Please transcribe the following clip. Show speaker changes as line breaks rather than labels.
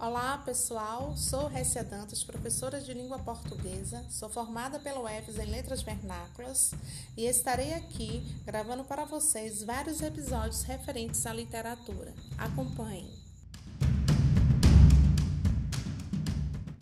Olá pessoal, sou Récia Dantas, professora de língua portuguesa, sou formada pelo UFES em Letras Vernáculas e estarei aqui gravando para vocês vários episódios referentes à literatura. Acompanhem!